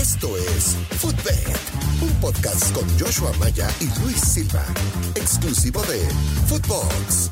Esto es Footbed, un podcast con Joshua Maya y Luis Silva, exclusivo de Footbox.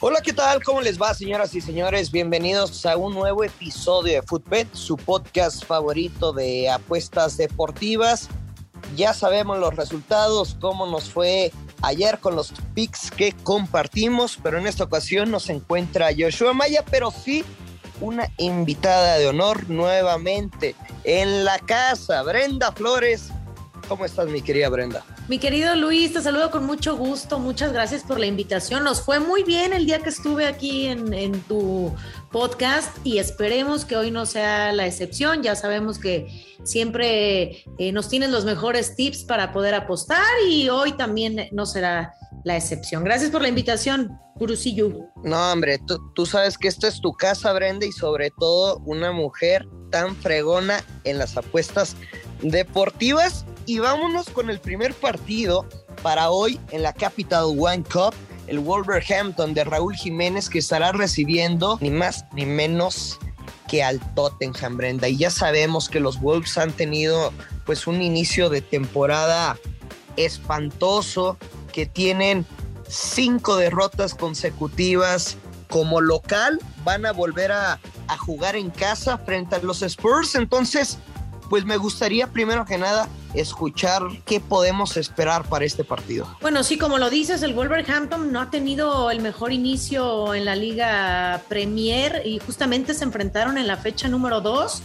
Hola, ¿qué tal? ¿Cómo les va, señoras y señores? Bienvenidos a un nuevo episodio de Footbet, su podcast favorito de apuestas deportivas. Ya sabemos los resultados, cómo nos fue ayer con los picks que compartimos, pero en esta ocasión nos encuentra Joshua Maya, pero sí una invitada de honor nuevamente en la casa, Brenda Flores. ¿Cómo estás, mi querida Brenda? Mi querido Luis, te saludo con mucho gusto. Muchas gracias por la invitación. Nos fue muy bien el día que estuve aquí en, tu podcast y esperemos que hoy no sea la excepción. Ya sabemos que siempre eh, nos tienes los mejores tips para poder apostar y hoy también no será la excepción. Gracias por la invitación, Gurusillo. No, hombre, tú, tú sabes que esta es tu casa, Brenda, y sobre todo una mujer tan fregona en las apuestas deportivas. Y vámonos con el primer partido para hoy en la Capital One Cup, el Wolverhampton de Raúl Jiménez, que estará recibiendo ni más ni menos que al Tottenham, Brenda. Y ya sabemos que los Wolves han tenido pues un inicio de temporada espantoso, que tienen cinco derrotas consecutivas como local, van a volver a, a jugar en casa frente a los Spurs. Entonces, pues me gustaría primero que nada escuchar qué podemos esperar para este partido. Bueno, sí, como lo dices, el Wolverhampton no ha tenido el mejor inicio en la Liga Premier y justamente se enfrentaron en la fecha número 2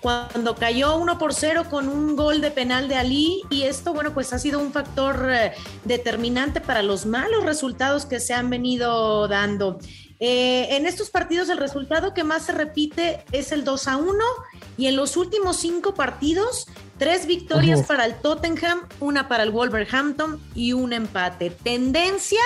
cuando cayó 1 por 0 con un gol de penal de Ali y esto, bueno, pues ha sido un factor eh, determinante para los malos resultados que se han venido dando. Eh, en estos partidos el resultado que más se repite es el 2 a 1 y en los últimos cinco partidos, tres victorias para el Tottenham, una para el Wolverhampton y un empate. Tendencia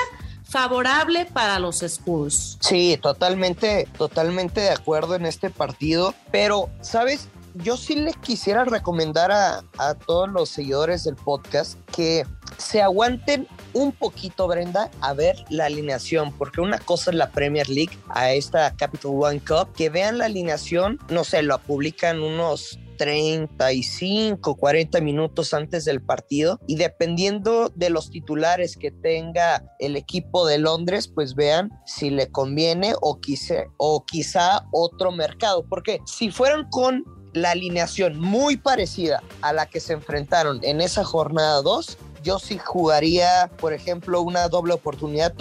favorable para los Spurs. Sí, totalmente, totalmente de acuerdo en este partido, pero, ¿sabes? yo sí les quisiera recomendar a, a, todos los seguidores del podcast que se aguanten un poquito, Brenda, a ver la alineación, porque una cosa es la Premier League, a esta Capital One Cup, que vean la alineación, no sé, lo publican unos 35, 40 minutos antes del partido y dependiendo de los titulares que tenga el equipo de Londres, pues vean si le conviene o quizá, o quizá otro mercado, porque si fueran con la alineación muy parecida a la que se enfrentaron en esa jornada 2, yo sí jugaría, por ejemplo, una doble oportunidad,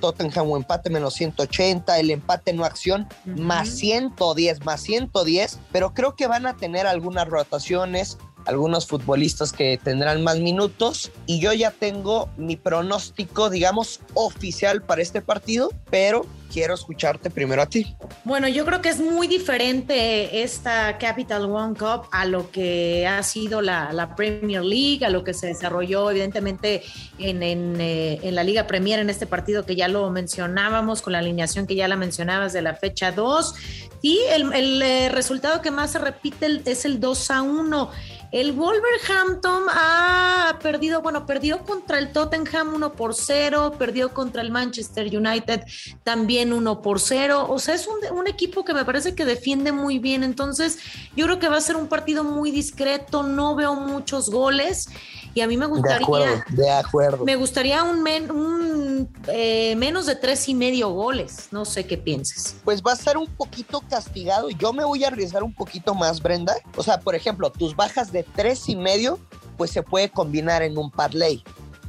Tottenham o empate menos 180, el empate no acción más 110, más 110, pero creo que van a tener algunas rotaciones, algunos futbolistas que tendrán más minutos y yo ya tengo mi pronóstico, digamos, oficial para este partido, pero quiero escucharte primero a ti. Bueno, yo creo que es muy diferente esta Capital One Cup a lo que ha sido la, Premier League, a lo que se desarrolló evidentemente en, eh, en, la Liga Premier en este partido que ya lo mencionábamos, con la alineación que ya la mencionabas de la fecha 2. Y el, el eh, resultado que más se repite es el 2 a 1. El Wolverhampton ha perdido, bueno, perdió contra el Tottenham 1 por 0, perdió contra el Manchester United también 1 por 0. O sea, es un, un, equipo que me parece que defiende muy bien. Entonces, yo creo que va a ser un partido muy discreto. No veo muchos goles. Y a mí me gustaría. De acuerdo. Me gustaría un, un eh, menos de tres y medio goles. No sé qué pienses. Pues va a ser un poquito castigado. Yo me voy a arriesgar un poquito más, Brenda. O sea, por ejemplo, tus bajas de tres y medio, pues se puede combinar en un parlay.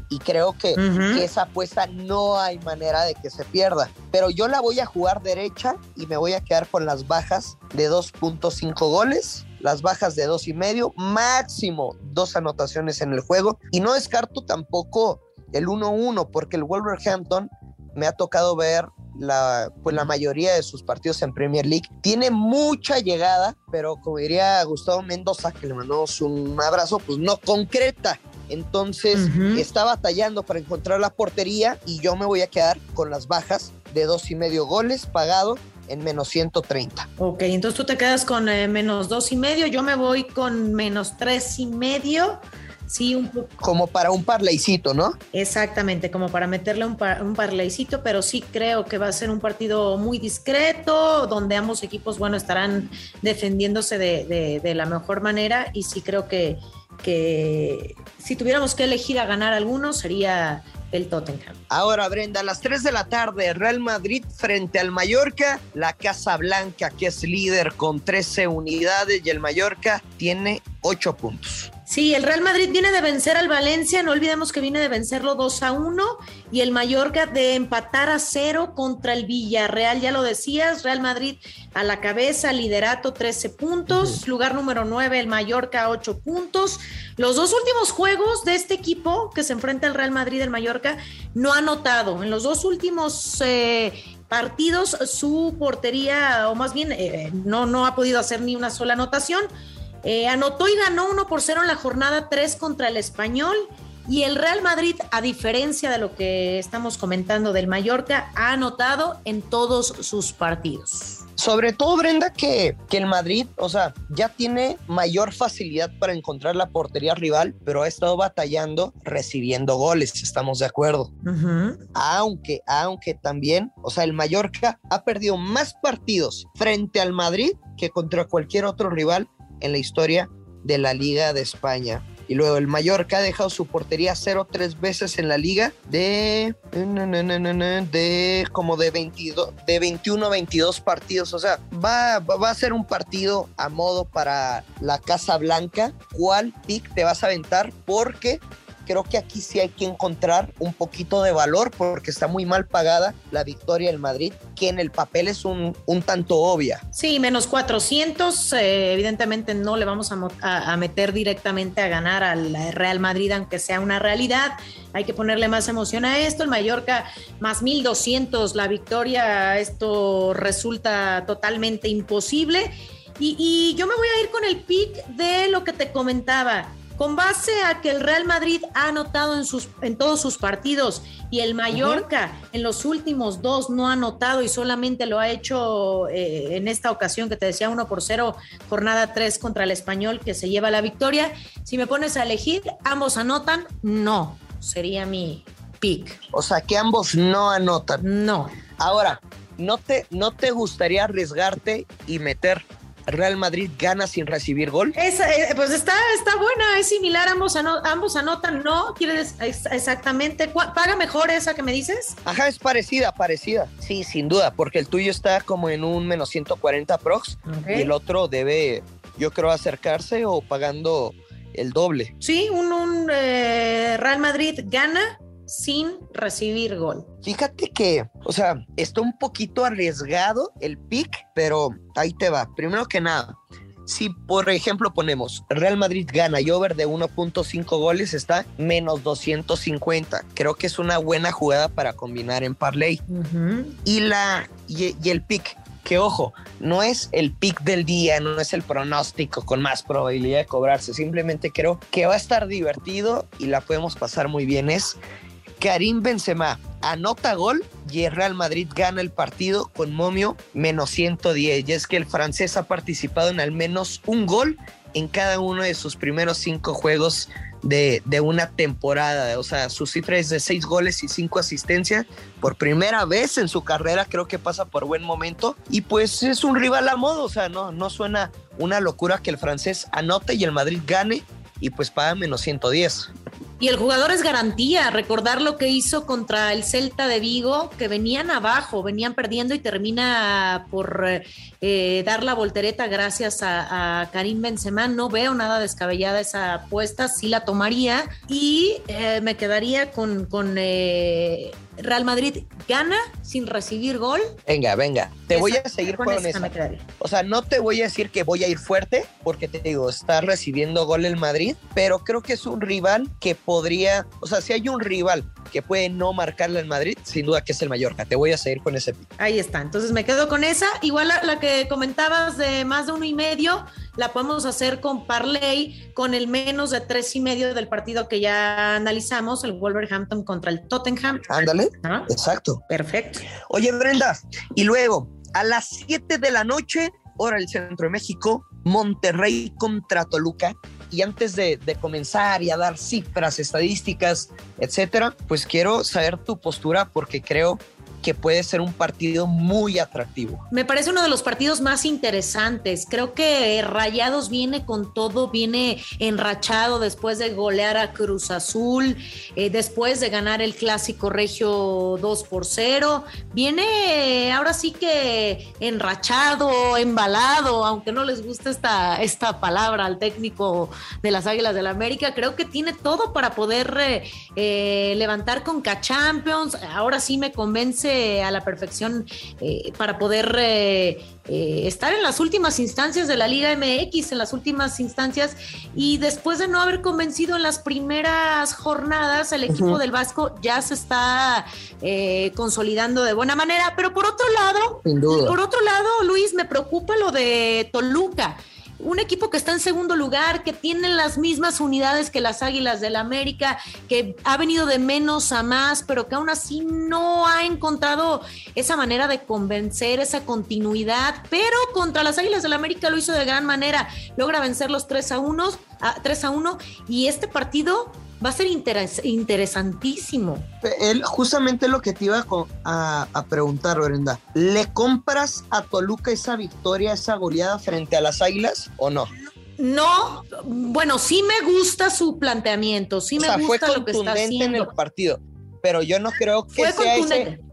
Y creo que, que, esa apuesta no hay manera de que se pierda. Pero yo la voy a jugar derecha y me voy a quedar con las bajas de 2.5 goles las bajas de dos y medio, máximo dos anotaciones en el juego. Y no descarto tampoco el 1-1, porque el Wolverhampton me ha tocado ver la, pues la mayoría de sus partidos en Premier League. Tiene mucha llegada, pero como diría Gustavo Mendoza, que le mandamos un abrazo, pues no concreta. Entonces está batallando para encontrar la portería y yo me voy a quedar con las bajas de dos y medio goles pagado en menos 130. Ok, entonces tú te quedas con eh, menos dos y medio, yo me voy con menos tres y medio. sí, un poco. Como para un parleycito, ¿no? Exactamente, como para meterle un, par, un parleycito, pero sí creo que va a ser un partido muy discreto, donde ambos equipos, bueno, estarán defendiéndose de, de, de la mejor manera y sí creo que, que si tuviéramos que elegir a ganar alguno sería el Tottenham. Ahora, Brenda, a las 3 de la tarde, Real Madrid frente al Mallorca, la Casa Blanca, que es líder con 13 unidades, y el Mallorca tiene 8 puntos. Sí, el Real Madrid viene de vencer al Valencia, no olvidemos que viene de vencerlo 2 a 1 y el Mallorca de empatar a 0 contra el Villarreal, ya lo decías, Real Madrid a la cabeza, liderato 13 puntos, uh -huh. lugar número 9 el Mallorca 8 puntos. Los dos últimos juegos de este equipo que se enfrenta al Real Madrid, el Mallorca, no ha anotado. En los dos últimos eh, partidos su portería, o más bien eh, no, no ha podido hacer ni una sola anotación. Eh, anotó y ganó 1 por 0 en la jornada 3 contra el Español. Y el Real Madrid, a diferencia de lo que estamos comentando del Mallorca, ha anotado en todos sus partidos. Sobre todo, Brenda, que, que, el Madrid, o sea, ya tiene mayor facilidad para encontrar la portería rival, pero ha estado batallando recibiendo goles, estamos de acuerdo. Uh -huh. Aunque, aunque también, o sea, el Mallorca ha perdido más partidos frente al Madrid que contra cualquier otro rival en la historia de la Liga de España. Y luego el Mallorca ha dejado su portería cero tres veces en la liga de, de como de 22, de 21 a 22 partidos. O sea, va, va a ser un partido a modo para la Casa Blanca. ¿Cuál pick te vas a aventar? Porque creo que aquí sí hay que encontrar un poquito de valor porque está muy mal pagada la victoria del Madrid, que en el papel es un, un tanto obvia. Sí, menos 400, eh, evidentemente no le vamos a, a, meter directamente a ganar al Real Madrid, aunque sea una realidad. Hay que ponerle más emoción a esto. El Mallorca más 1200, la victoria, esto resulta totalmente imposible. Y yo me voy a ir con el pick de lo que te comentaba con base a que el Real Madrid ha anotado en, sus, en todos sus partidos y el Mallorca uh -huh. en los últimos dos no ha anotado y solamente lo ha hecho eh, en esta ocasión que te decía 1 por 0, jornada 3 contra el español que se lleva la victoria. Si me pones a elegir, ambos anotan, no, sería mi pick. O sea, que ambos no anotan. No. Ahora, ¿no te, no te gustaría arriesgarte y meter Real Madrid gana sin recibir gol? Es, eh, pues está, está buena, es similar, ambos, ano, ambos anotan, ¿no? ¿Quieres exactamente? ¿Paga mejor esa que me dices? Ajá, es parecida, parecida. Sí, sin duda, porque el tuyo está como en un menos 140 prox okay. y el otro debe, yo creo, acercarse o pagando el doble. Sí, un, un eh, Real Madrid gana sin recibir gol. Fíjate que, o sea, está un poquito arriesgado el pick, pero ahí te va. Primero que nada, si por ejemplo ponemos Real Madrid gana y over de 1.5 goles está menos 250. Creo que es una buena jugada para combinar en parlay. Uh -huh. Y la y, y el pick que ojo, no es el pick del día, no es el pronóstico con más probabilidad de cobrarse, simplemente creo que va a estar divertido y la podemos pasar muy bien. Es Karim Benzema anota gol y el Real Madrid gana el partido con momio menos 110. Y es que el francés ha participado en al menos un gol en cada uno de sus primeros cinco juegos de, una temporada. O sea, su cifra es de seis goles y cinco asistencias. Por primera vez en su carrera creo que pasa por buen momento. Y pues es un rival a modo. O sea, no, no suena una locura que el francés anote y el Madrid gane y pues paga menos 110. Y el jugador es garantía, recordar lo que hizo contra el Celta de Vigo, que venían abajo, venían perdiendo y termina por eh, dar la voltereta gracias a, a, Karim Benzema. No veo nada descabellada esa apuesta, sí la tomaría y eh, me quedaría con, con eh, Real Madrid gana sin recibir gol. Venga, venga, te esa, voy a seguir con, con esa. O sea, no te voy a decir que voy a ir fuerte, porque te digo, está recibiendo gol el Madrid, pero creo que es un rival que podría, o sea, si hay un rival que puede no marcarle al Madrid, sin duda que es el Mallorca. Te voy a seguir con ese pick. Ahí está, entonces me quedo con esa. Igual la, la que comentabas de más de uno y medio, la podemos hacer con Parley, con el menos de tres y medio del partido que ya analizamos, el Wolverhampton contra el Tottenham. Ándale, ¿Ah? exacto. Perfecto. Oye, Brenda, y luego, a las 7 de la noche, hora del centro de México, Monterrey contra Toluca. Y antes de, de, comenzar y a dar cifras, estadísticas, etcétera, pues quiero saber tu postura porque creo que puede ser un partido muy atractivo. Me parece uno de los partidos más interesantes. Creo que Rayados viene con todo, viene enrachado después de golear a Cruz Azul, eh, después de ganar el clásico regio 2 por 0. Viene ahora sí que enrachado, embalado, aunque no les guste esta, esta palabra al técnico de las Águilas del la América. Creo que tiene todo para poder eh, eh, levantar con K-Champions. Ahora sí me convence a la perfección eh, para poder eh, eh, estar en las últimas instancias de la Liga MX, en las últimas instancias, y después de no haber convencido en las primeras jornadas, el equipo del Vasco ya se está consolidando de buena manera. Pero por otro lado, por otro lado, Luis, me preocupa lo de Toluca un equipo que está en segundo lugar, que tiene las mismas unidades que las Águilas del la América, que ha venido de menos a más, pero que aún así no ha encontrado esa manera de convencer, esa continuidad, pero contra las Águilas del la América lo hizo de gran manera, logra vencer los 3 a 1, a 3 a 1 y este partido va a ser interesantísimo. Él, justamente lo que te iba a, a, preguntar, Brenda. ¿Le compras a Toluca esa victoria, esa goleada frente a las Águilas o no? No, bueno, sí me gusta su planteamiento, sí me gusta lo que está haciendo. en el partido pero yo no creo que sea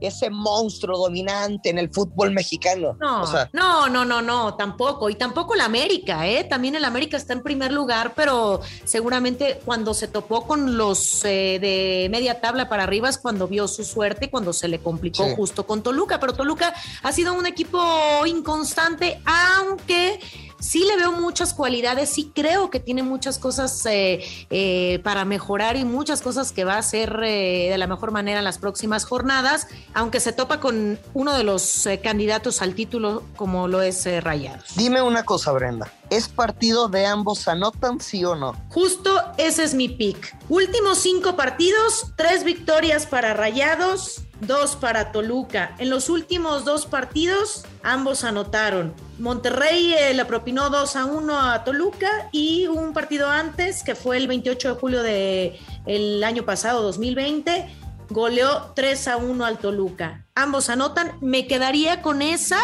ese, monstruo dominante en el fútbol mexicano. No, no, no, no, no, tampoco. Y tampoco el América, ¿eh? También el América está en primer lugar, pero seguramente cuando se topó con los eh, de media tabla para arriba es cuando vio su suerte, cuando se le complicó justo con Toluca. Pero Toluca ha sido un equipo inconstante, aunque sí le veo muchas cualidades, sí creo que tiene muchas cosas eh, eh, para mejorar y muchas cosas que va a hacer eh, de la mejor manera en las próximas jornadas, aunque se topa con uno de los candidatos al título como lo es Rayados. Dime una cosa, Brenda. ¿Es partido de ambos anotan, sí o no? Justo ese es mi pick. Últimos cinco partidos, tres victorias para Rayados, dos para Toluca. En los últimos dos partidos, ambos anotaron. Monterrey eh, le propinó 2 a 1 a Toluca y un partido antes, que fue el 28 de julio del año pasado, 2020, goleó 3 a 1 al Toluca. Ambos anotan. Me quedaría con esa.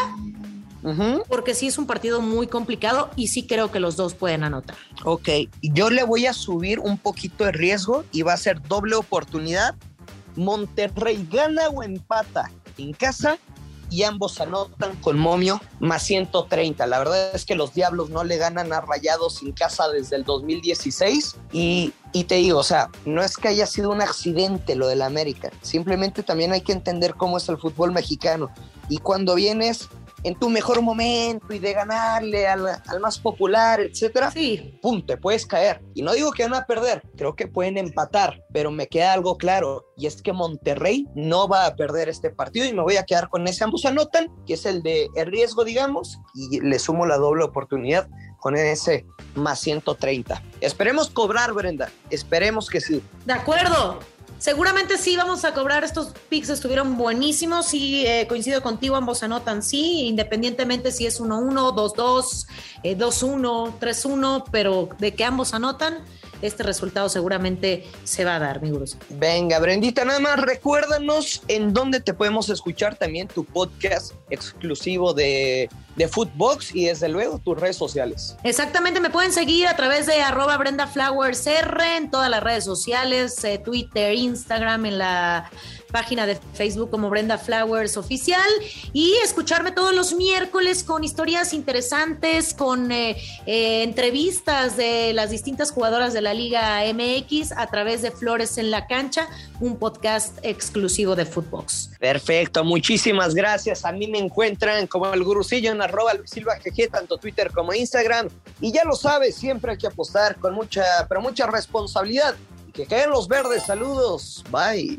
Porque sí es un partido muy complicado y sí creo que los dos pueden anotar. Ok, yo le voy a subir un poquito de riesgo y va a ser doble oportunidad Monterrey gana o empata en casa y ambos anotan con momio más 130. La verdad es que los Diablos no le ganan a Rayados en casa desde el 2016 y, y te digo, o sea, no es que haya sido un accidente lo del América, simplemente también hay que entender cómo es el fútbol mexicano y cuando vienes en tu mejor momento y de ganarle al, más popular, etcétera, sí. pum, te puedes caer. Y no digo que van a perder, creo que pueden empatar, pero me queda algo claro y es que Monterrey no va a perder este partido y me voy a quedar con ese ambos anotan, que es el de el riesgo, digamos, y le sumo la doble oportunidad con ese más 130. Esperemos cobrar, Brenda. Esperemos que sí. De acuerdo. Seguramente sí vamos a cobrar, estos picks estuvieron buenísimos, sí eh, coincido contigo, ambos anotan sí, independientemente si es 1-1, 2-2, 2-1, 3-1, pero de que ambos anotan, este resultado seguramente se va a dar, mi Bruce. Venga, Brendita, nada más recuérdanos en dónde te podemos escuchar también tu podcast exclusivo de, de Footbox y desde luego tus redes sociales. Exactamente, me pueden seguir a través de arroba Brenda Flowers R en todas las redes sociales, eh, Twitter, Instagram, en la página de Facebook como Brenda Flowers Oficial y escucharme todos los miércoles con historias interesantes, con eh, eh, entrevistas de las distintas jugadoras de la Liga MX a través de Flores en la Cancha, un podcast exclusivo de Footbox. Perfecto, muchísimas gracias. A mí me encuentran como el gurusillo en arroba Silva GG, tanto Twitter como Instagram. Y ya lo sabes, siempre hay que apostar con mucha, pero mucha responsabilidad. Que queden los verdes. Saludos. Bye.